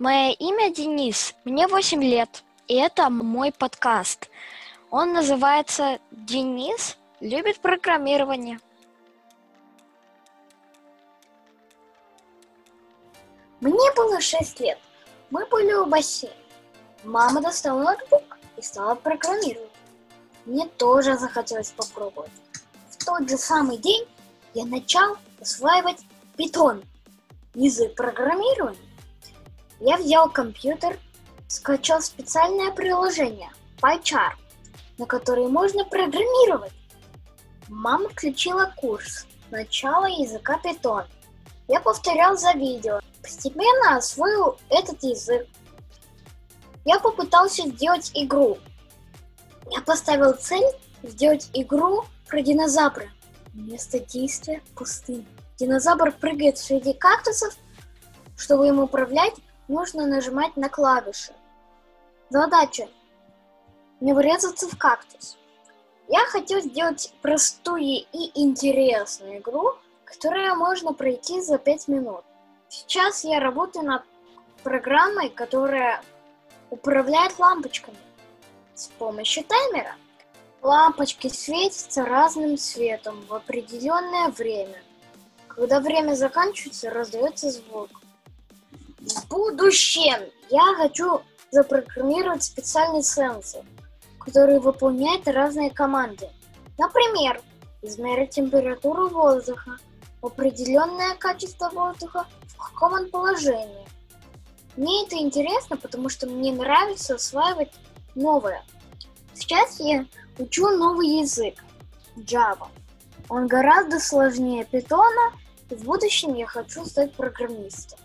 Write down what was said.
Мое имя Денис, мне 8 лет, и это мой подкаст. Он называется «Денис любит программирование». Мне было 6 лет. Мы были у бассейна. Мама достала ноутбук и стала программировать. Мне тоже захотелось попробовать. В тот же самый день я начал осваивать питон, язык программирования. Я взял компьютер, скачал специальное приложение PyChar, на которое можно программировать. Мама включила курс «Начало языка Python». Я повторял за видео, постепенно освоил этот язык. Я попытался сделать игру. Я поставил цель сделать игру про динозавра. Место действия – пустыня. Динозавр прыгает среди кактусов. Чтобы им управлять, нужно нажимать на клавиши. Задача – не врезаться в кактус. Я хотел сделать простую и интересную игру, которую можно пройти за 5 минут. Сейчас я работаю над программой, которая управляет лампочками. С помощью таймера лампочки светятся разным цветом в определенное время. Когда время заканчивается, раздается звук. В будущем я хочу запрограммировать специальный сенсор, который выполняет разные команды. Например, измерить температуру воздуха, определенное качество воздуха, в каком он положении. Мне это интересно, потому что мне нравится осваивать новое. Сейчас я учу новый язык Java. Он гораздо сложнее Python, и в будущем я хочу стать программистом.